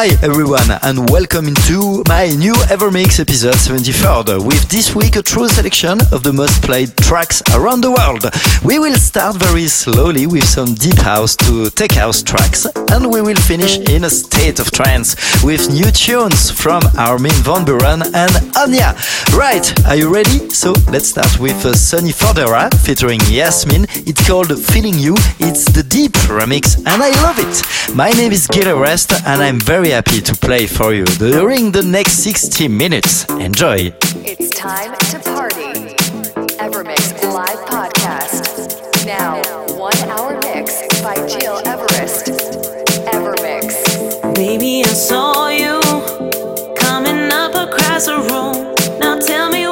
Hi everyone and welcome to my new Evermix episode 73rd with this week a true selection of the most played tracks around the world. We will start very slowly with some deep house to tech house tracks and we will finish in a state of trance with new tunes from Armin van Buuren and Anya. Right, are you ready? So let's start with Sonny Fodera featuring Yasmin. It's called Feeling You. It's the deep remix and I love it. My name is Gil Everest and I'm very very happy to play for you during the next 60 minutes. Enjoy. It's time to party. Evermix live podcast. Now, one hour mix by Gil Everest. Evermix. Baby, I saw you coming up across the room. Now tell me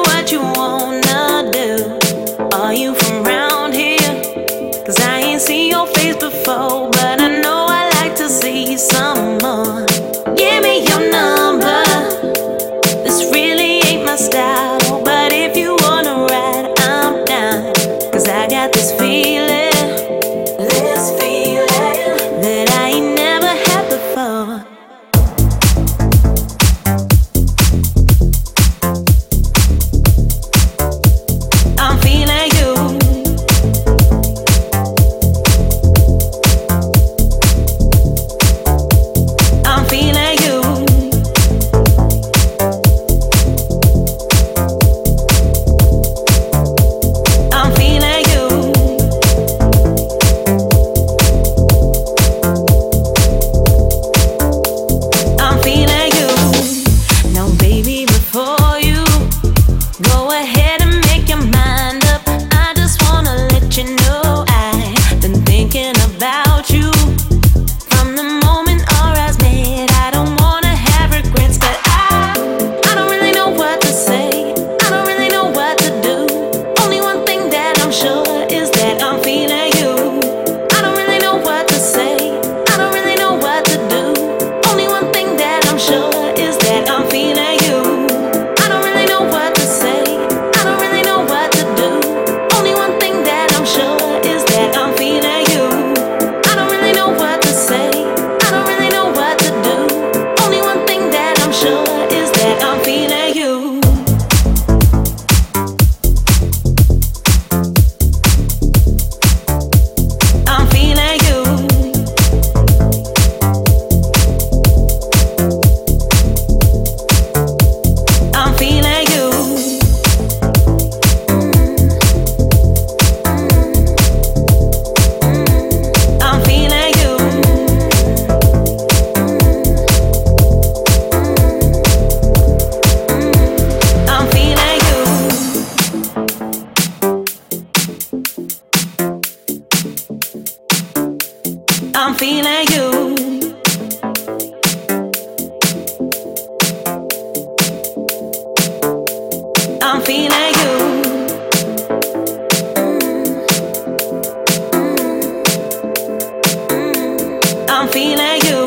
I'm feeling you.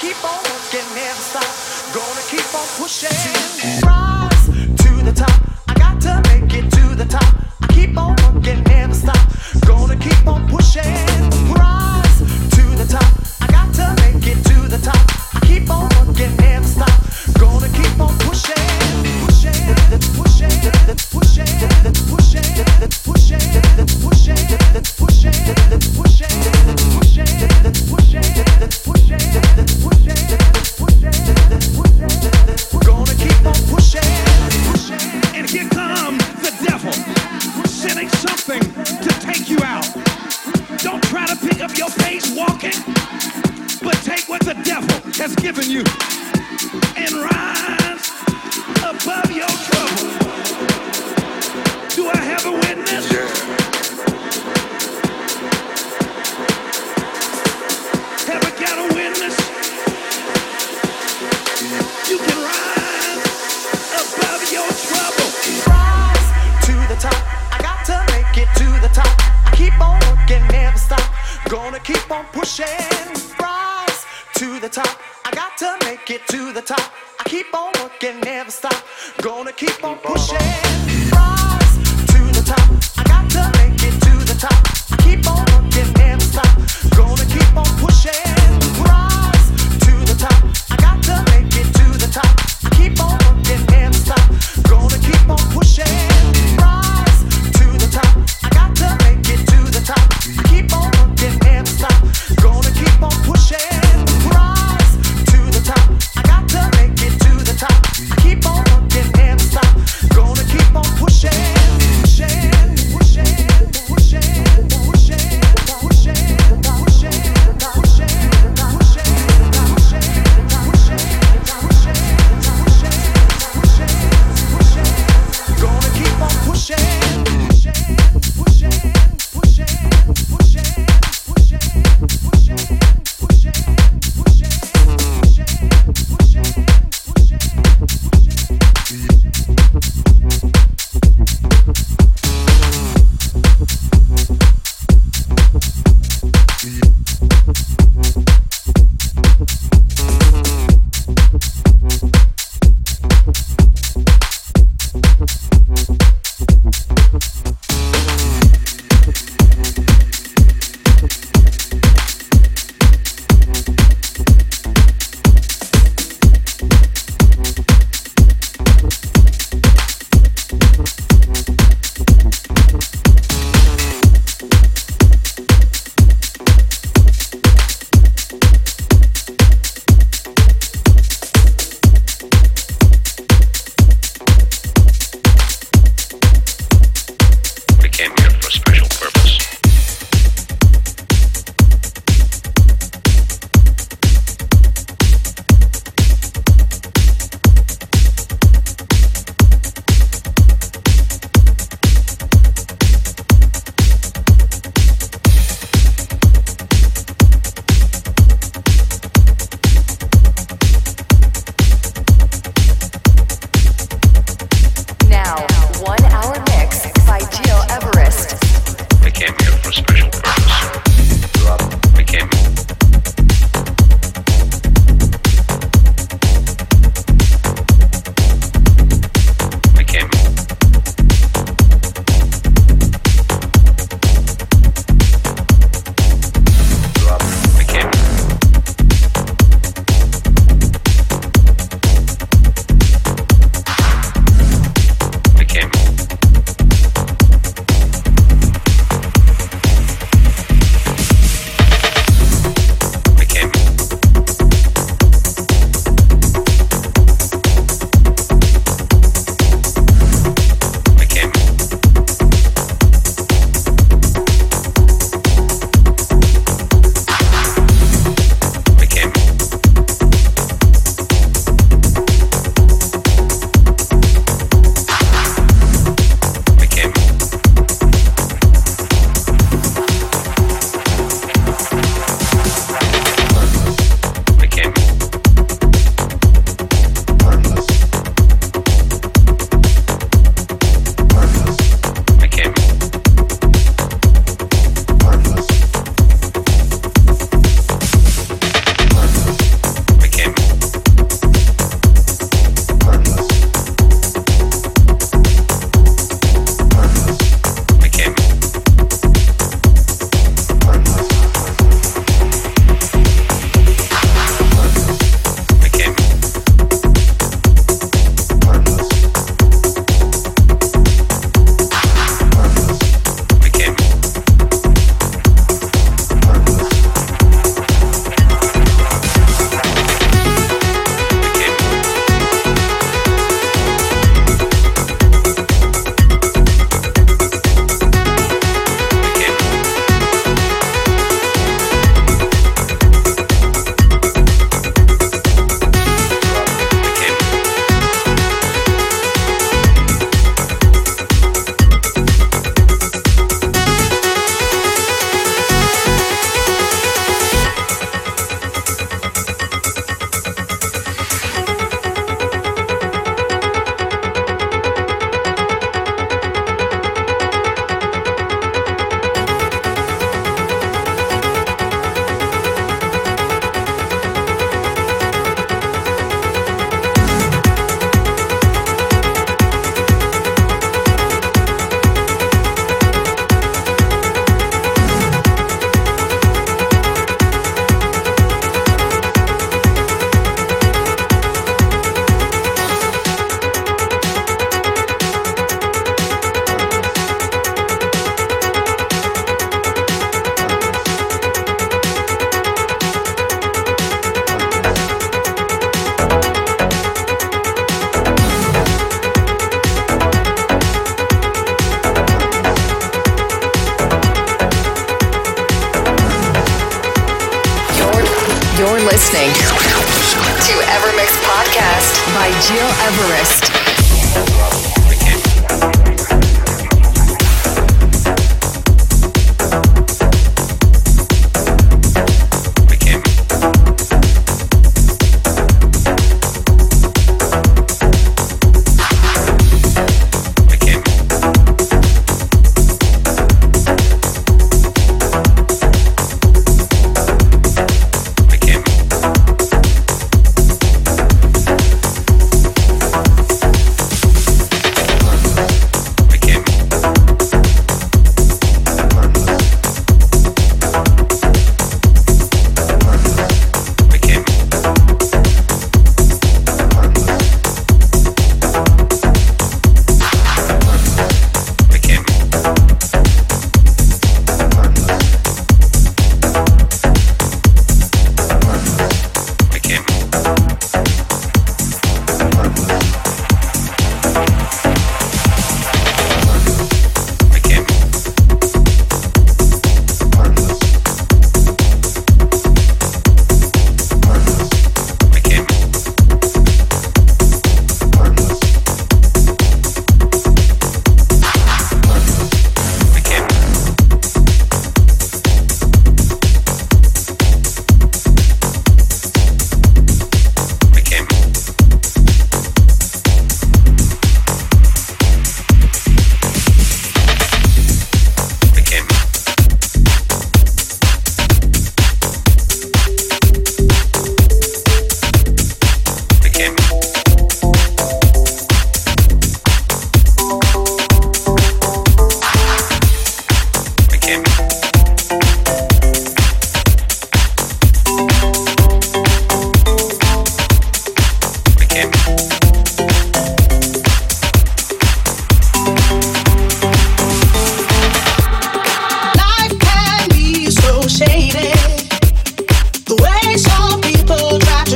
keep on working, never stop. Gonna keep on pushing.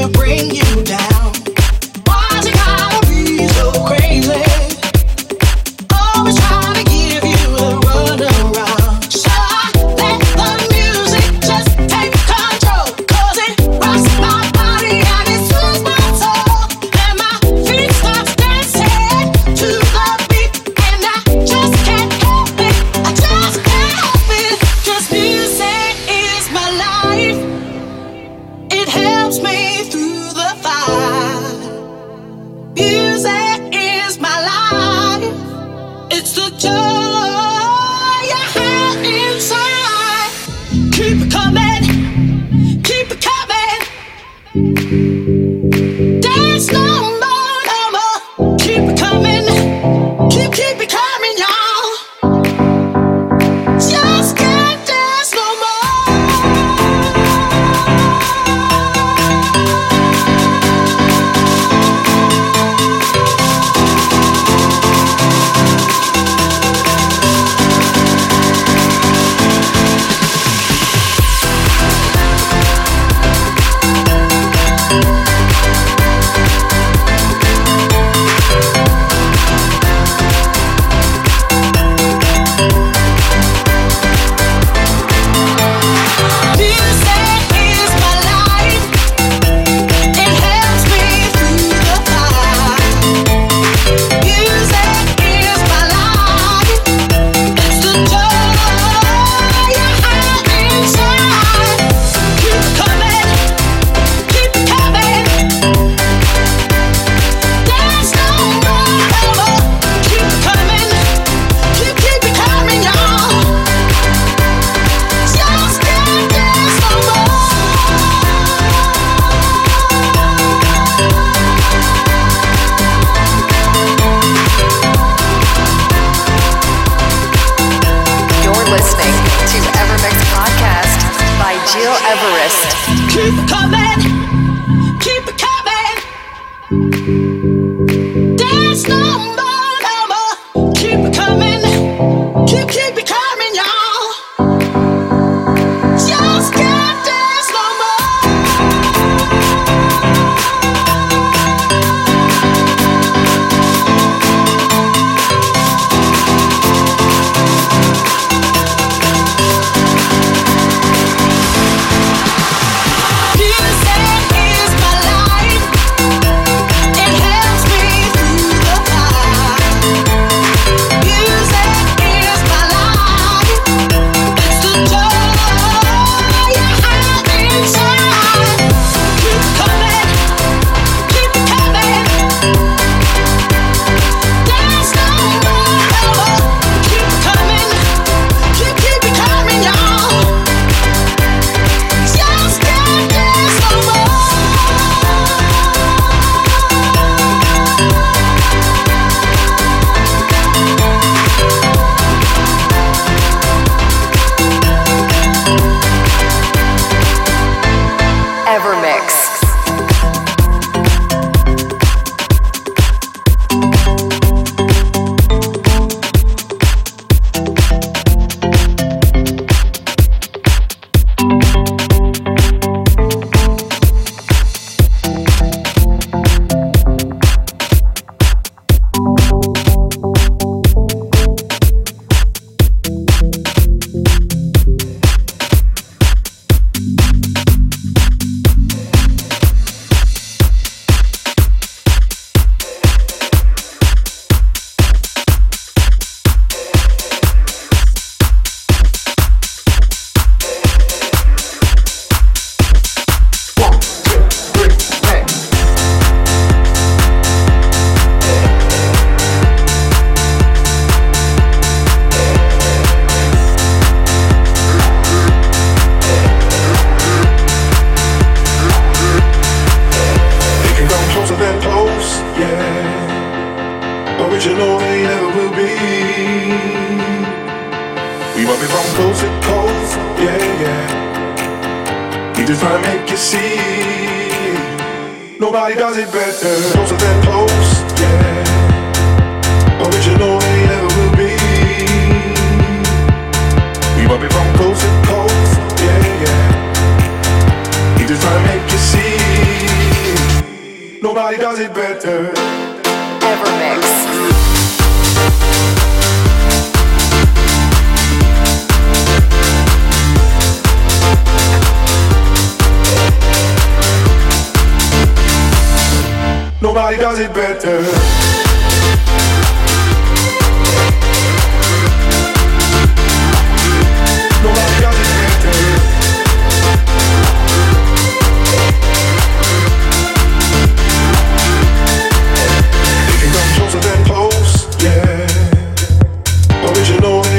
Bring you Gil Everest. Original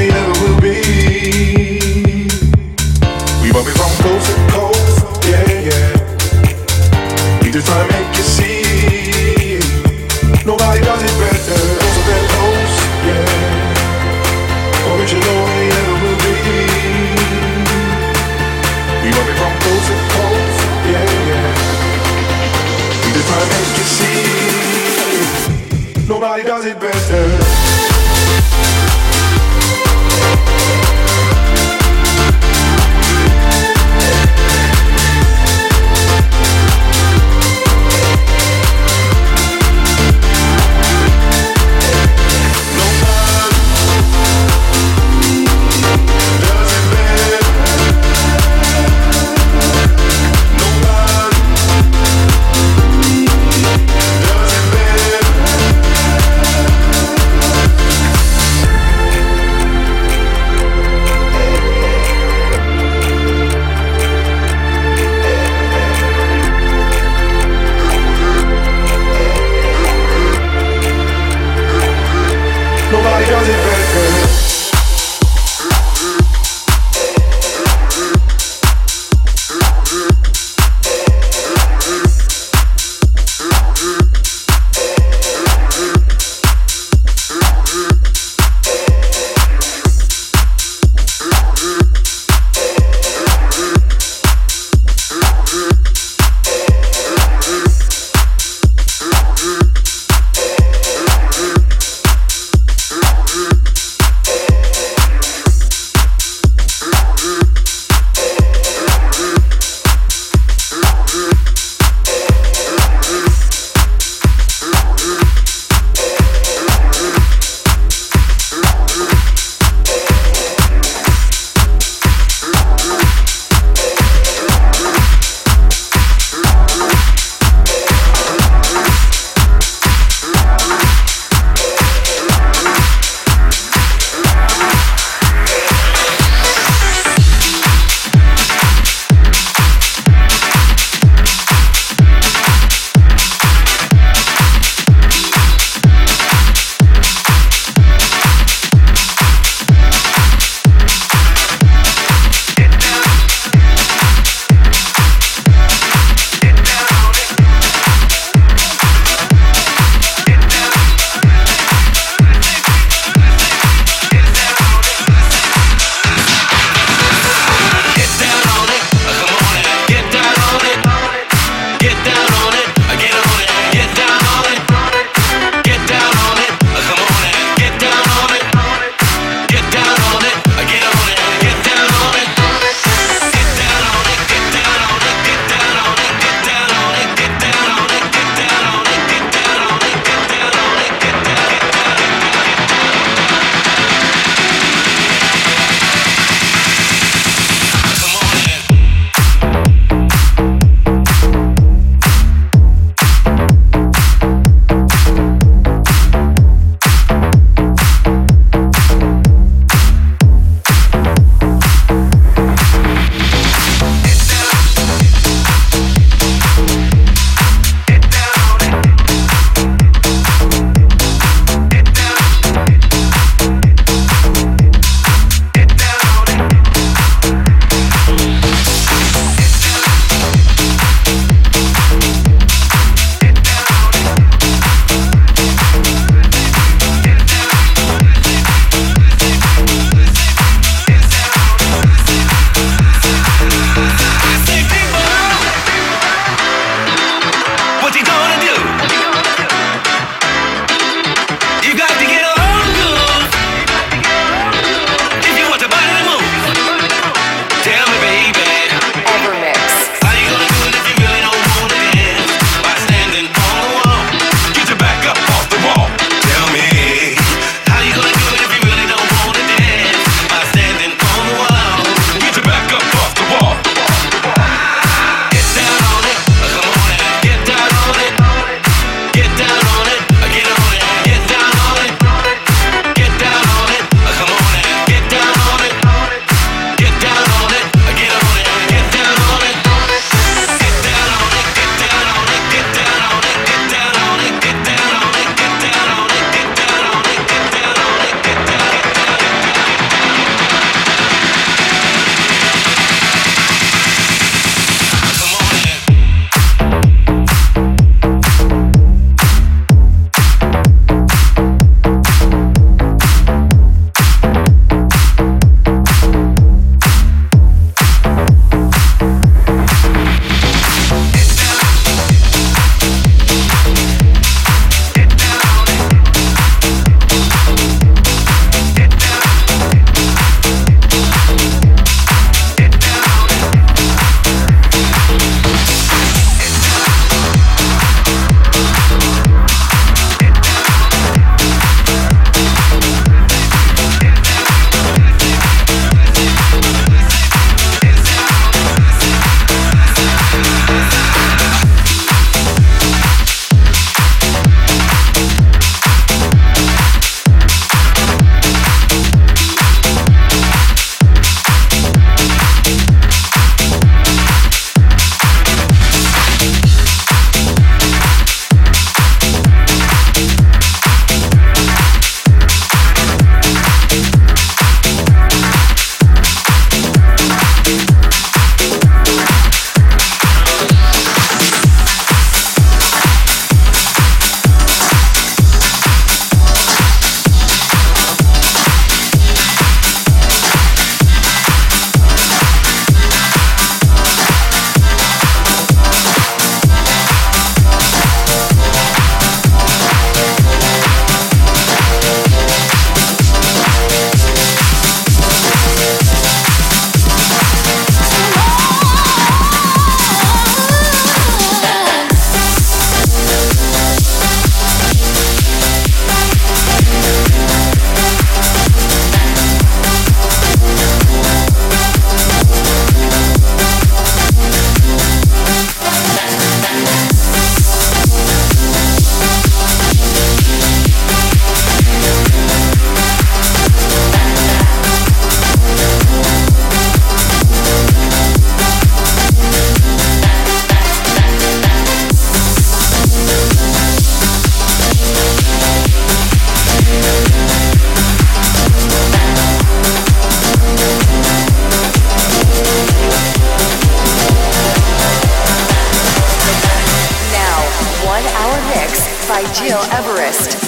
Everest.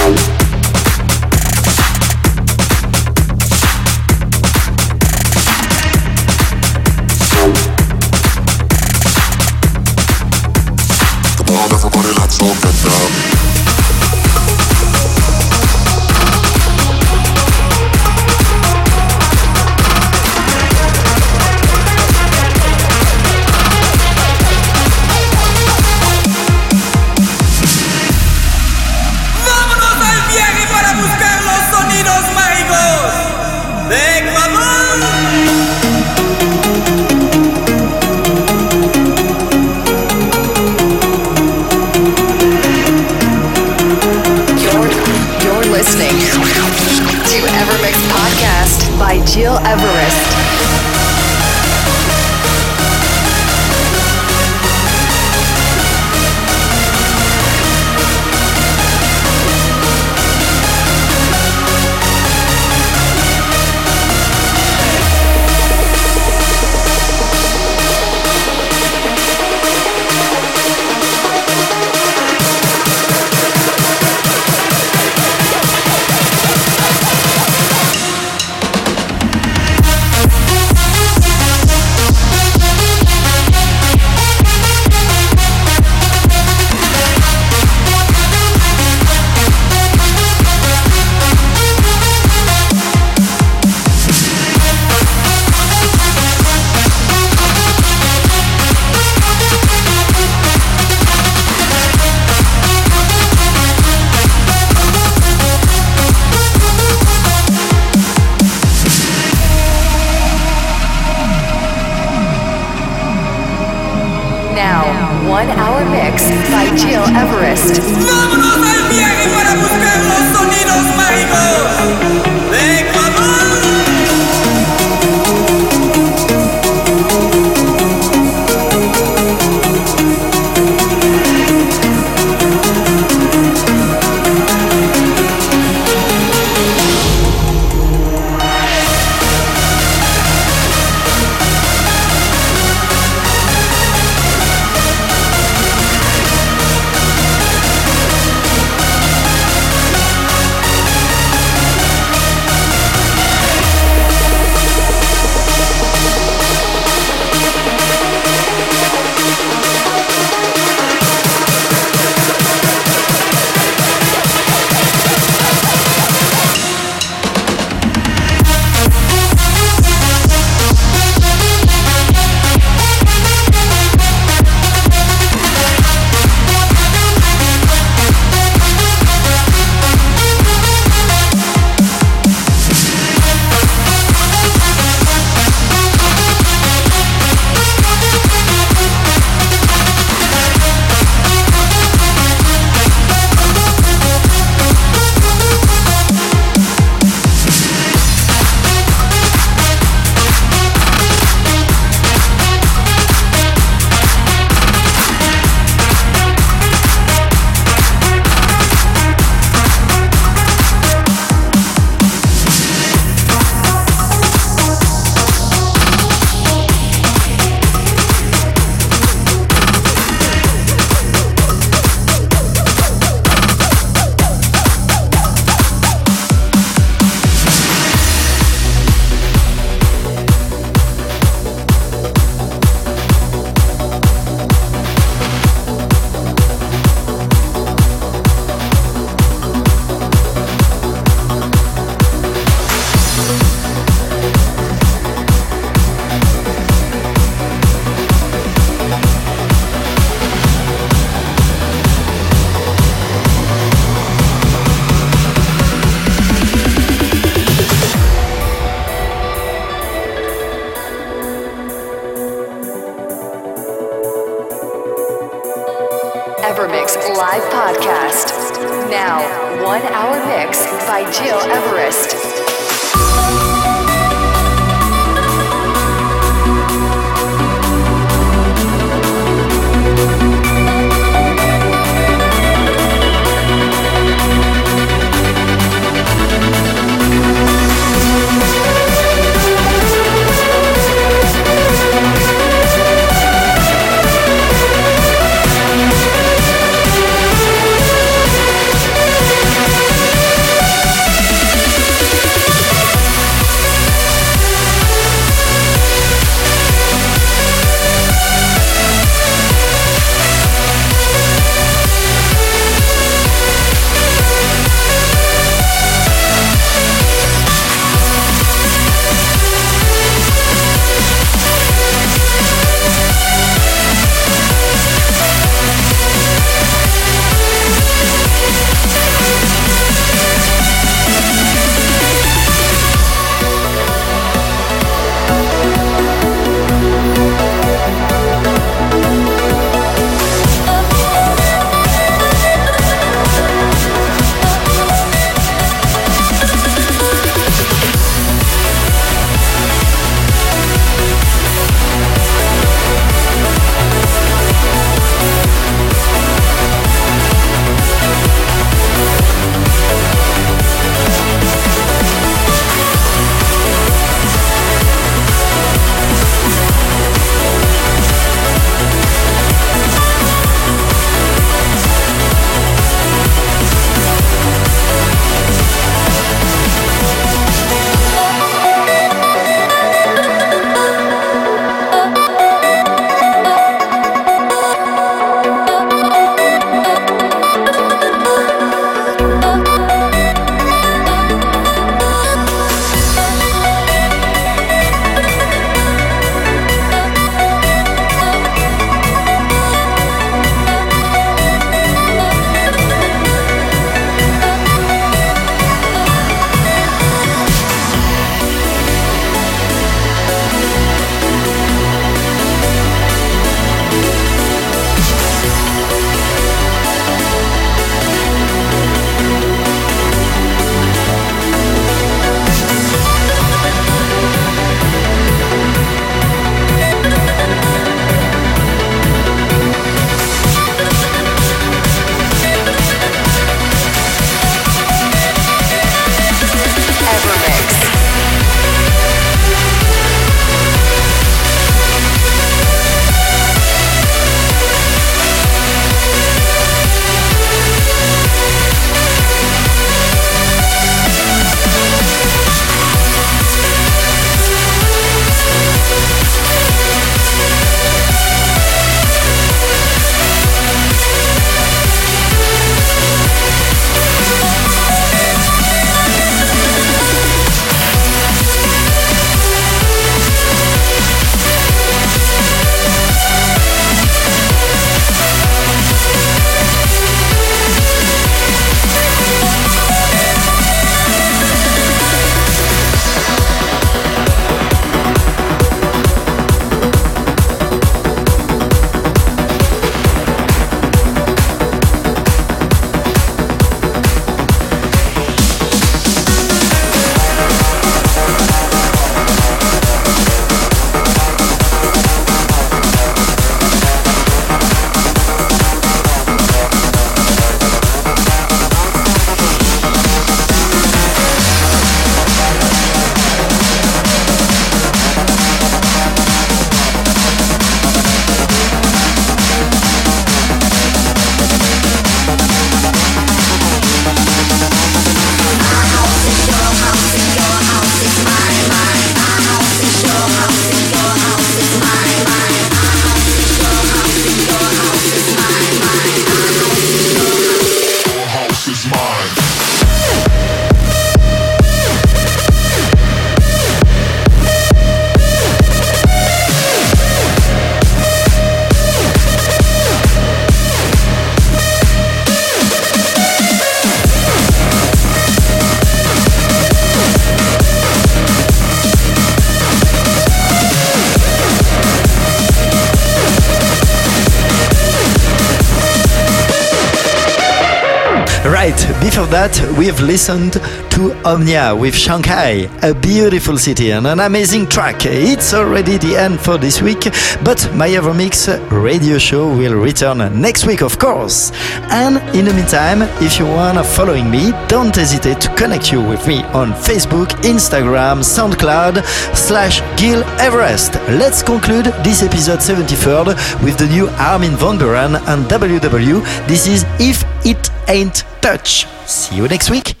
That, we've listened to Omnia with Shanghai, a beautiful city and an amazing track. It's already the end for this week, but my Evermix radio show will return next week, of course. And in the meantime, if you wanna following me, don't hesitate to connect you with me on Facebook, Instagram, SoundCloud, slash Gil Everest. Let's conclude this episode 73rd with the new Armin van Buuren and WW. This is If It Ain't Dutch. See you next week.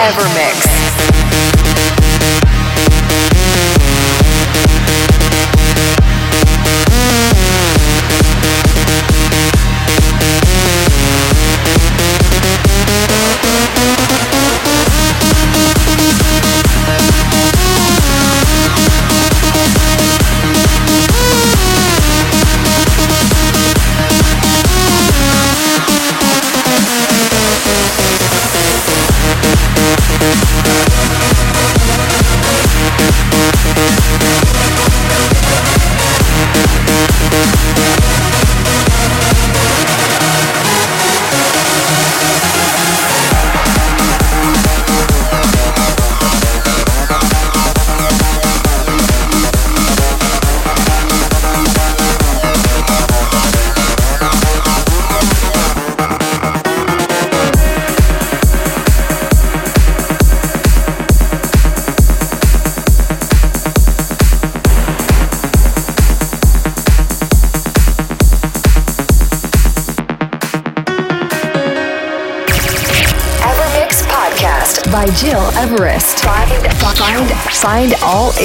Evermix.